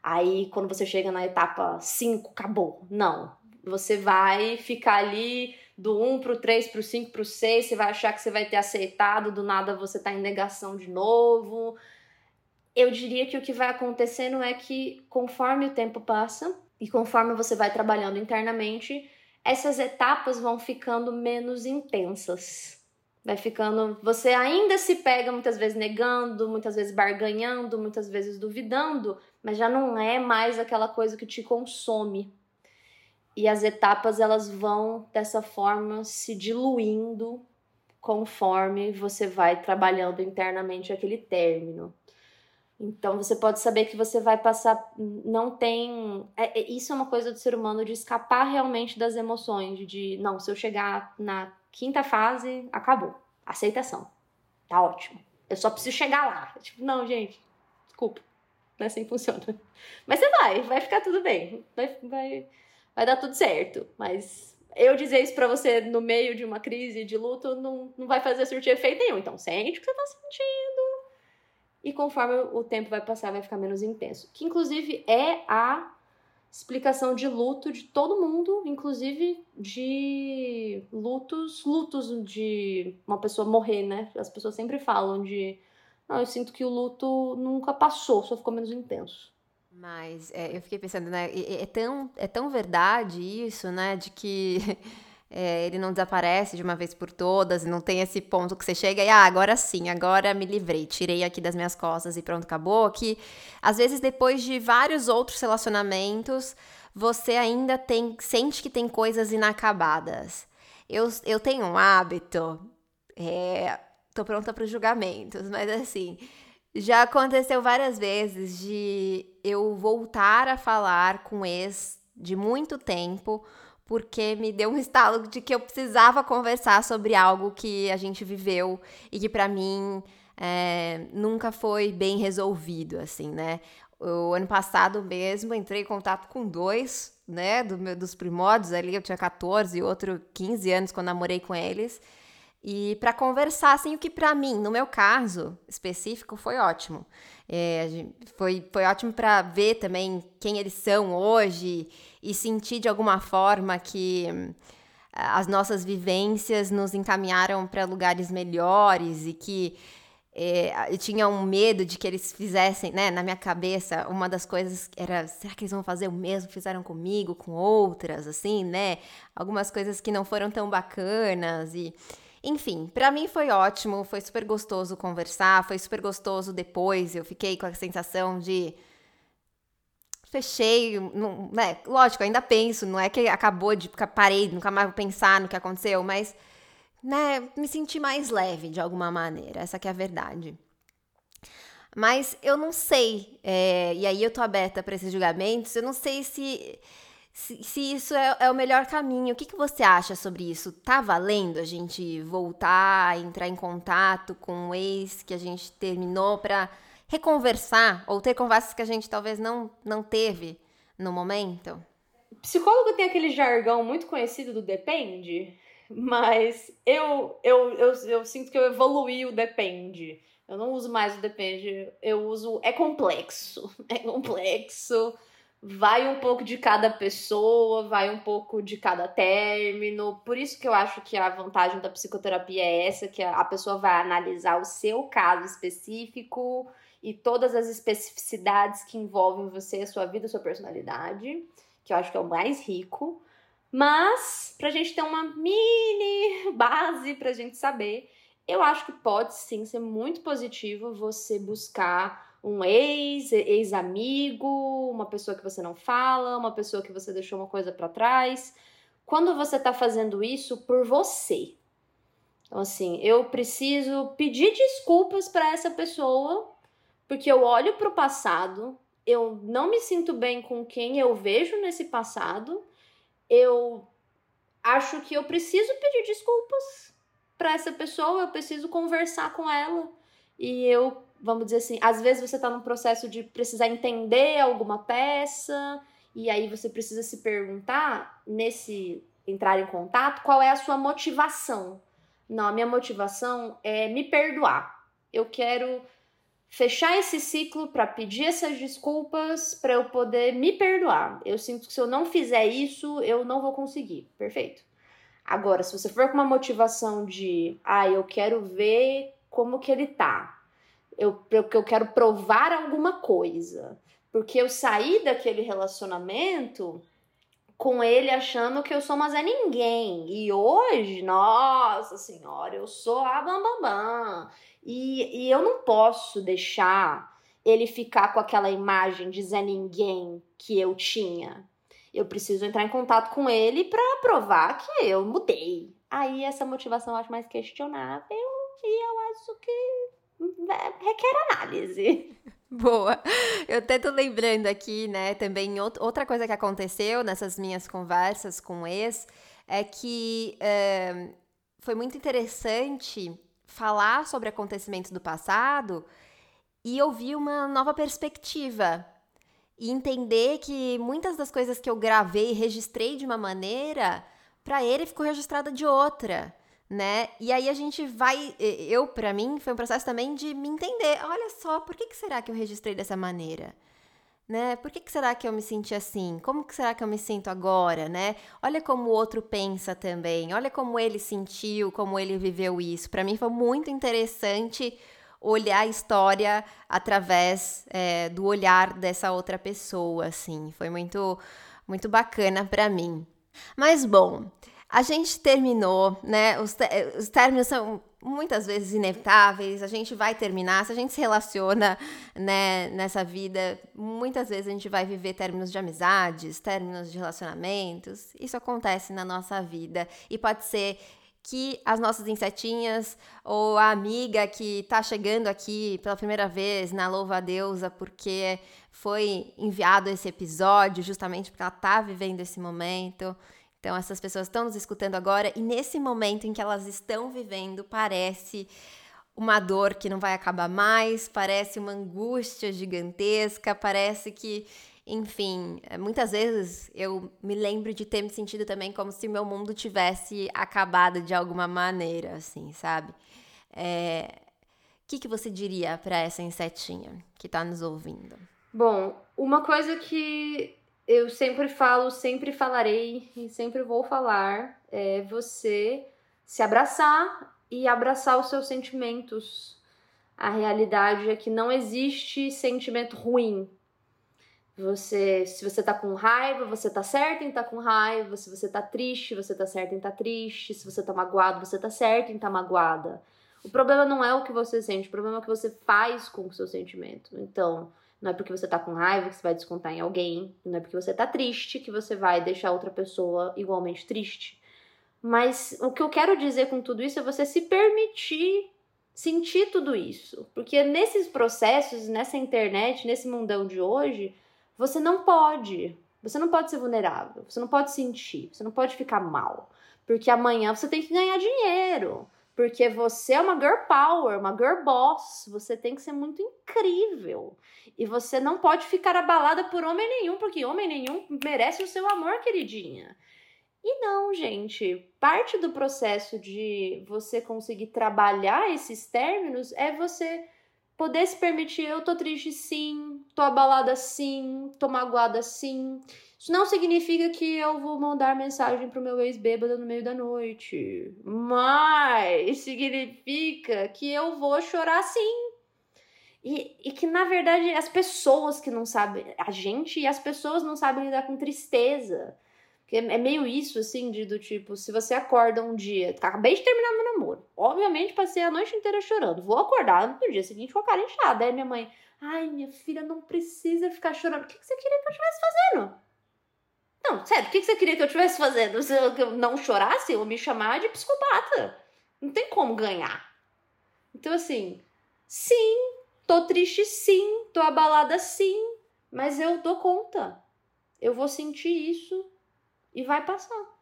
Aí, quando você chega na etapa 5, acabou. Não. Você vai ficar ali do 1 pro 3, pro 5, pro 6, você vai achar que você vai ter aceitado, do nada você tá em negação de novo. eu diria que o que vai acontecendo é que conforme o tempo passa e conforme você vai trabalhando internamente, essas etapas vão ficando menos intensas. Vai ficando. Você ainda se pega muitas vezes negando, muitas vezes barganhando, muitas vezes duvidando, mas já não é mais aquela coisa que te consome. E as etapas elas vão dessa forma se diluindo conforme você vai trabalhando internamente aquele término. Então você pode saber que você vai passar, não tem, é, é, isso é uma coisa do ser humano de escapar realmente das emoções, de não, se eu chegar na quinta fase, acabou, aceitação, tá ótimo. Eu só preciso chegar lá. Tipo, não, gente, desculpa, não é assim que funciona. Mas você vai, vai ficar tudo bem, vai, vai, vai dar tudo certo. Mas eu dizer isso para você no meio de uma crise de luto não, não vai fazer surtir efeito nenhum. Então sente o que você tá sentindo e conforme o tempo vai passar, vai ficar menos intenso. Que inclusive é a explicação de luto de todo mundo, inclusive de lutos, lutos de uma pessoa morrer, né? As pessoas sempre falam de, não, eu sinto que o luto nunca passou, só ficou menos intenso. Mas é, eu fiquei pensando, né? É, é, tão, é tão verdade isso, né? De que é, ele não desaparece de uma vez por todas, e não tem esse ponto que você chega e, ah, agora sim, agora me livrei, tirei aqui das minhas costas e pronto, acabou. Que às vezes depois de vários outros relacionamentos, você ainda tem, sente que tem coisas inacabadas. Eu, eu tenho um hábito, é, tô pronta para os julgamentos, mas assim, já aconteceu várias vezes de eu voltar a falar com ex de muito tempo porque me deu um estalo de que eu precisava conversar sobre algo que a gente viveu e que para mim é, nunca foi bem resolvido, assim, né? O ano passado mesmo entrei em contato com dois, né, do meu, dos primórdios ali, eu tinha 14 e outro 15 anos quando namorei com eles. E para conversar, assim, o que para mim, no meu caso específico, foi ótimo. É, foi, foi ótimo para ver também quem eles são hoje e sentir de alguma forma que hum, as nossas vivências nos encaminharam para lugares melhores e que é, eu tinha um medo de que eles fizessem, né, na minha cabeça, uma das coisas era, será que eles vão fazer o mesmo que fizeram comigo, com outras, assim, né? Algumas coisas que não foram tão bacanas e enfim, para mim foi ótimo, foi super gostoso conversar, foi super gostoso depois. Eu fiquei com a sensação de fechei, não, né? Lógico, ainda penso, não é que acabou de parei, nunca mais vou pensar no que aconteceu, mas né, me senti mais leve de alguma maneira. Essa que é a verdade. Mas eu não sei, é, e aí eu tô aberta para esses julgamentos. Eu não sei se se, se isso é, é, o melhor caminho. O que, que você acha sobre isso? Tá valendo a gente voltar, entrar em contato com o ex que a gente terminou para reconversar ou ter conversas que a gente talvez não, não teve no momento? Psicólogo tem aquele jargão muito conhecido do depende, mas eu, eu, eu, eu sinto que eu evoluí o depende. Eu não uso mais o depende, eu uso é complexo. É complexo vai um pouco de cada pessoa, vai um pouco de cada término. Por isso que eu acho que a vantagem da psicoterapia é essa, que a pessoa vai analisar o seu caso específico e todas as especificidades que envolvem você, a sua vida, a sua personalidade, que eu acho que é o mais rico. Mas, pra gente ter uma mini base pra gente saber, eu acho que pode sim ser muito positivo você buscar um ex, ex-amigo, uma pessoa que você não fala, uma pessoa que você deixou uma coisa para trás. Quando você tá fazendo isso por você. Então, assim, eu preciso pedir desculpas para essa pessoa, porque eu olho para o passado, eu não me sinto bem com quem eu vejo nesse passado, eu acho que eu preciso pedir desculpas para essa pessoa, eu preciso conversar com ela e eu vamos dizer assim, às vezes você está num processo de precisar entender alguma peça, e aí você precisa se perguntar, nesse entrar em contato, qual é a sua motivação. Não, a minha motivação é me perdoar. Eu quero fechar esse ciclo para pedir essas desculpas para eu poder me perdoar. Eu sinto que se eu não fizer isso, eu não vou conseguir. Perfeito. Agora, se você for com uma motivação de, ah, eu quero ver como que ele tá, eu, eu, eu quero provar alguma coisa. Porque eu saí daquele relacionamento com ele achando que eu sou mais é ninguém. E hoje, nossa senhora, eu sou a bambambam. Bam, bam. E, e eu não posso deixar ele ficar com aquela imagem de Zé Ninguém que eu tinha. Eu preciso entrar em contato com ele para provar que eu mudei. Aí essa motivação eu acho mais questionável e eu acho que é, requer análise. Boa. Eu até tô lembrando aqui, né, também outra coisa que aconteceu nessas minhas conversas com o ex é que é, foi muito interessante falar sobre acontecimentos do passado e ouvir uma nova perspectiva. E entender que muitas das coisas que eu gravei e registrei de uma maneira, para ele ficou registrada de outra né? E aí a gente vai, eu para mim foi um processo também de me entender. Olha só, por que, que será que eu registrei dessa maneira? Né? Por que, que será que eu me senti assim? Como que será que eu me sinto agora, né? Olha como o outro pensa também. Olha como ele sentiu, como ele viveu isso. Para mim foi muito interessante olhar a história através é, do olhar dessa outra pessoa, assim. Foi muito, muito bacana para mim. Mas bom, a gente terminou, né? Os, os términos são muitas vezes inevitáveis, a gente vai terminar, se a gente se relaciona né, nessa vida, muitas vezes a gente vai viver términos de amizades, términos de relacionamentos. Isso acontece na nossa vida e pode ser que as nossas insetinhas ou a amiga que está chegando aqui pela primeira vez na Louva a Deusa porque foi enviado esse episódio justamente porque ela está vivendo esse momento. Então, essas pessoas estão nos escutando agora e nesse momento em que elas estão vivendo, parece uma dor que não vai acabar mais, parece uma angústia gigantesca, parece que, enfim, muitas vezes eu me lembro de ter me sentido também como se meu mundo tivesse acabado de alguma maneira, assim, sabe? É... O que, que você diria para essa insetinha que está nos ouvindo? Bom, uma coisa que eu sempre falo, sempre falarei e sempre vou falar, é você se abraçar e abraçar os seus sentimentos. A realidade é que não existe sentimento ruim. Você, se você tá com raiva, você tá certo em tá com raiva. Se você tá triste, você tá certo em tá triste. Se você tá magoado, você tá certo em tá magoada. O problema não é o que você sente, o problema é o que você faz com o seu sentimento. Então, não é porque você tá com raiva que você vai descontar em alguém. Não é porque você tá triste que você vai deixar outra pessoa igualmente triste. Mas o que eu quero dizer com tudo isso é você se permitir sentir tudo isso. Porque nesses processos, nessa internet, nesse mundão de hoje, você não pode. Você não pode ser vulnerável. Você não pode sentir. Você não pode ficar mal. Porque amanhã você tem que ganhar dinheiro. Porque você é uma girl power, uma girl boss. Você tem que ser muito incrível. E você não pode ficar abalada por homem nenhum, porque homem nenhum merece o seu amor, queridinha. E não, gente. Parte do processo de você conseguir trabalhar esses términos é você poder se permitir, eu tô triste sim, tô abalada sim, tô magoada sim. Isso não significa que eu vou mandar mensagem pro meu ex-bêbado no meio da noite. Mas significa que eu vou chorar sim. E, e que, na verdade, as pessoas que não sabem, a gente e as pessoas não sabem lidar com tristeza. Porque é meio isso, assim, de do tipo, se você acorda um dia, acabei de terminar meu namoro. Obviamente, passei a noite inteira chorando. Vou acordar no dia seguinte com a cara inchada. Aí minha mãe, ai, minha filha, não precisa ficar chorando. O que você queria que eu estivesse fazendo? Não, sério, o que você queria que eu estivesse fazendo? Se eu não chorasse, eu me chamar de psicopata. Não tem como ganhar. Então, assim, sim, tô triste sim, tô abalada sim, mas eu dou conta. Eu vou sentir isso e vai passar.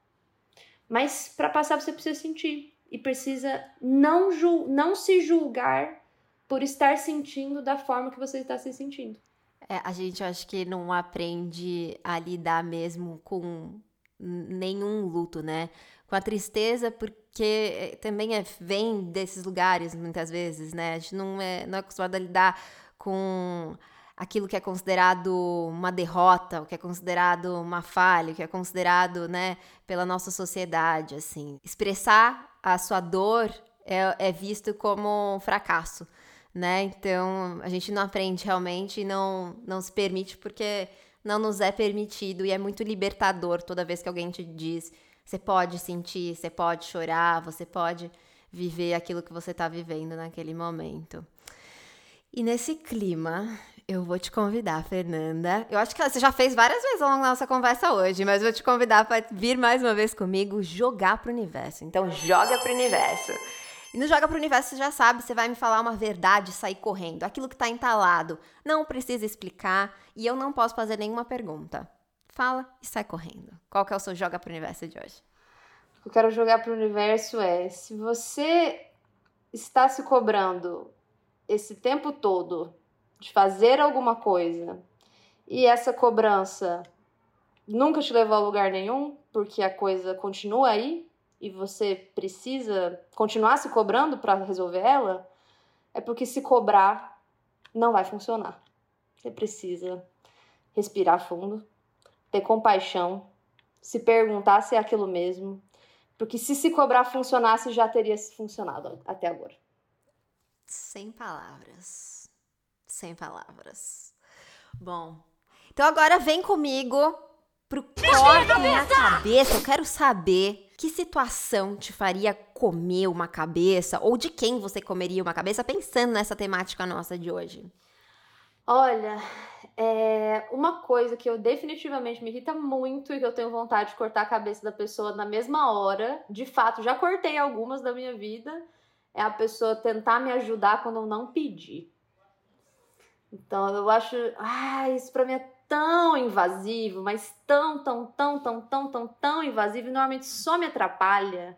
Mas para passar você precisa sentir e precisa não, não se julgar por estar sentindo da forma que você está se sentindo. É, a gente acho que não aprende a lidar mesmo com nenhum luto, né? Com a tristeza, porque é, também é, vem desses lugares muitas vezes, né? A gente não é, não é acostumado a lidar com aquilo que é considerado uma derrota, o que é considerado uma falha, o que é considerado, né, pela nossa sociedade, assim. Expressar a sua dor é, é visto como um fracasso, né? Então, a gente não aprende realmente e não, não se permite porque não nos é permitido e é muito libertador toda vez que alguém te diz: você pode sentir, você pode chorar, você pode viver aquilo que você está vivendo naquele momento. E nesse clima, eu vou te convidar, Fernanda. Eu acho que você já fez várias vezes ao longo da nossa conversa hoje, mas vou te convidar para vir mais uma vez comigo jogar para o universo. Então, joga para o universo. No Joga pro Universo, você já sabe, você vai me falar uma verdade e sair correndo. Aquilo que tá entalado. Não precisa explicar e eu não posso fazer nenhuma pergunta. Fala e sai correndo. Qual que é o seu Joga pro Universo de hoje? O que eu quero jogar pro universo é: se você está se cobrando esse tempo todo de fazer alguma coisa e essa cobrança nunca te levou a lugar nenhum, porque a coisa continua aí, e você precisa continuar se cobrando para resolver ela, é porque se cobrar não vai funcionar. Você precisa respirar fundo, ter compaixão, se perguntar se é aquilo mesmo, porque se se cobrar funcionasse, já teria funcionado até agora. Sem palavras. Sem palavras. Bom, então agora vem comigo pro corte na cabeça. Eu quero saber que situação te faria comer uma cabeça? Ou de quem você comeria uma cabeça pensando nessa temática nossa de hoje? Olha, é uma coisa que eu definitivamente me irrita muito e que eu tenho vontade de cortar a cabeça da pessoa na mesma hora. De fato, já cortei algumas da minha vida. É a pessoa tentar me ajudar quando eu não pedi. Então eu acho, ah, isso pra mim é tão invasivo, mas tão, tão, tão, tão, tão, tão, tão invasivo, e normalmente só me atrapalha.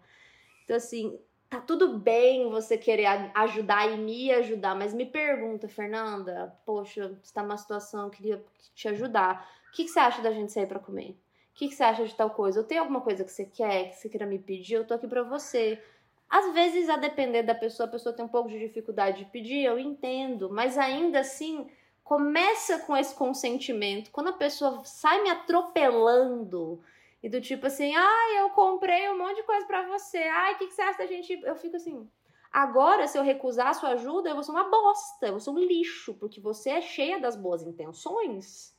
Então, assim, tá tudo bem você querer ajudar e me ajudar, mas me pergunta, Fernanda, poxa, está numa situação, eu queria te ajudar. O que, que você acha da gente sair para comer? O que, que você acha de tal coisa? Eu tenho alguma coisa que você quer, que você queira me pedir? Eu tô aqui para você. Às vezes, a depender da pessoa, a pessoa tem um pouco de dificuldade de pedir, eu entendo, mas ainda assim, começa com esse consentimento. Quando a pessoa sai me atropelando e do tipo assim, ai, eu comprei um monte de coisa para você, ai, o que, que você acha da gente? Eu fico assim. Agora, se eu recusar a sua ajuda, eu vou ser uma bosta, eu vou ser um lixo, porque você é cheia das boas intenções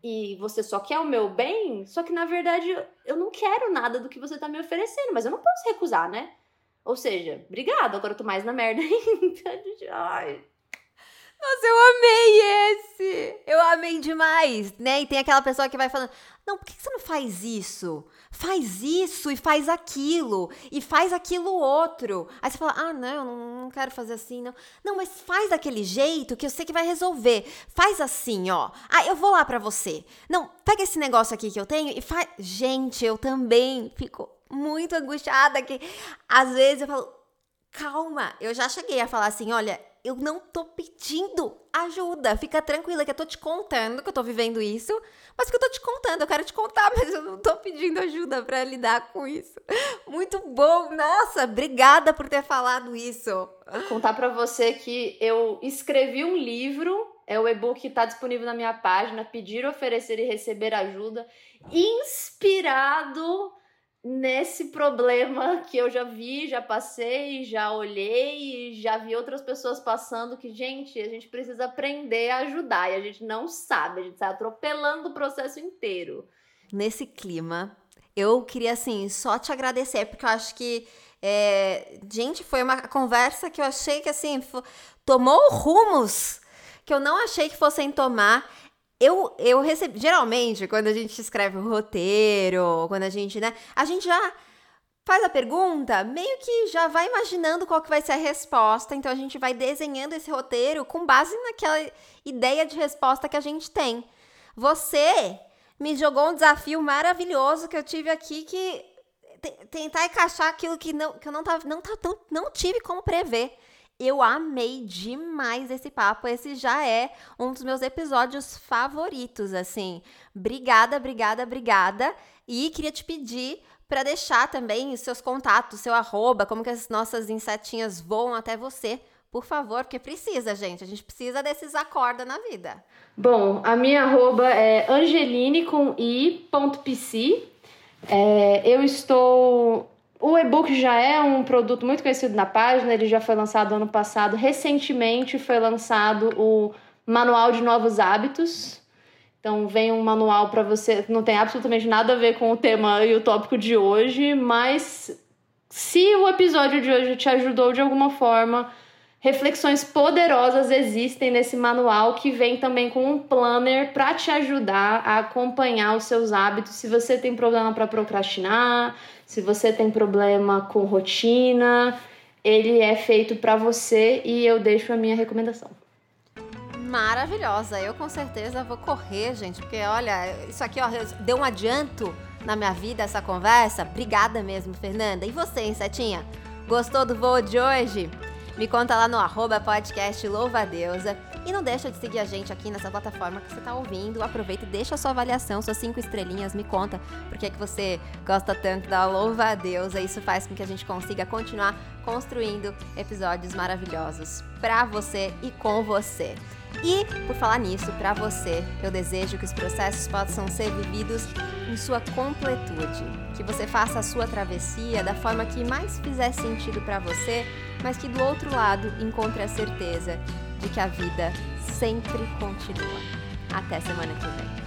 e você só quer o meu bem, só que na verdade eu não quero nada do que você tá me oferecendo, mas eu não posso recusar, né? Ou seja, obrigado, agora eu tô mais na merda ainda. Ai, nossa, eu amei esse! Eu amei demais, né? E tem aquela pessoa que vai falando: Não, por que você não faz isso? Faz isso e faz aquilo, e faz aquilo outro. Aí você fala: Ah, não, não quero fazer assim, não. Não, mas faz daquele jeito que eu sei que vai resolver. Faz assim, ó. Ah, eu vou lá pra você. Não, pega esse negócio aqui que eu tenho e faz. Gente, eu também fico muito angustiada que às vezes eu falo: Calma, eu já cheguei a falar assim: Olha eu não tô pedindo ajuda. Fica tranquila que eu tô te contando que eu tô vivendo isso, mas que eu tô te contando, eu quero te contar, mas eu não tô pedindo ajuda para lidar com isso. Muito bom. Nossa, obrigada por ter falado isso. Vou contar para você que eu escrevi um livro, é o e-book que tá disponível na minha página, Pedir, Oferecer e Receber Ajuda, inspirado nesse problema que eu já vi, já passei, já olhei, já vi outras pessoas passando que, gente, a gente precisa aprender a ajudar e a gente não sabe, a gente está atropelando o processo inteiro. Nesse clima, eu queria, assim, só te agradecer, porque eu acho que, é, gente, foi uma conversa que eu achei que, assim, tomou rumos que eu não achei que fossem tomar eu, eu recebi. Geralmente, quando a gente escreve um roteiro, quando a gente, né? A gente já faz a pergunta, meio que já vai imaginando qual que vai ser a resposta. Então a gente vai desenhando esse roteiro com base naquela ideia de resposta que a gente tem. Você me jogou um desafio maravilhoso que eu tive aqui que tentar encaixar aquilo que não que eu não tava, não, não, não tive como prever. Eu amei demais esse papo. Esse já é um dos meus episódios favoritos, assim. Obrigada, obrigada, obrigada. E queria te pedir para deixar também os seus contatos, seu arroba, como que as nossas insetinhas voam até você. Por favor, porque precisa, gente. A gente precisa desses acorda na vida. Bom, a minha arroba é angeline com i.pc. É, eu estou o e-book já é um produto muito conhecido na página, ele já foi lançado ano passado. Recentemente foi lançado o Manual de Novos Hábitos. Então vem um manual para você, não tem absolutamente nada a ver com o tema e o tópico de hoje, mas se o episódio de hoje te ajudou de alguma forma, reflexões poderosas existem nesse manual que vem também com um planner para te ajudar a acompanhar os seus hábitos. Se você tem problema para procrastinar, se você tem problema com rotina, ele é feito para você e eu deixo a minha recomendação. Maravilhosa, eu com certeza vou correr, gente, porque olha, isso aqui ó, deu um adianto na minha vida essa conversa. Obrigada mesmo, Fernanda. E você, hein, Setinha? Gostou do voo de hoje? Me conta lá no arroba podcast Louva Deusa. E não deixa de seguir a gente aqui nessa plataforma que você está ouvindo. Aproveita e deixa a sua avaliação, suas cinco estrelinhas. Me conta por que, que você gosta tanto da Louva a Deus. Isso faz com que a gente consiga continuar construindo episódios maravilhosos para você e com você. E, por falar nisso, para você, eu desejo que os processos possam ser vividos em sua completude, que você faça a sua travessia da forma que mais fizer sentido para você, mas que do outro lado encontre a certeza de que a vida sempre continua. Até semana que vem.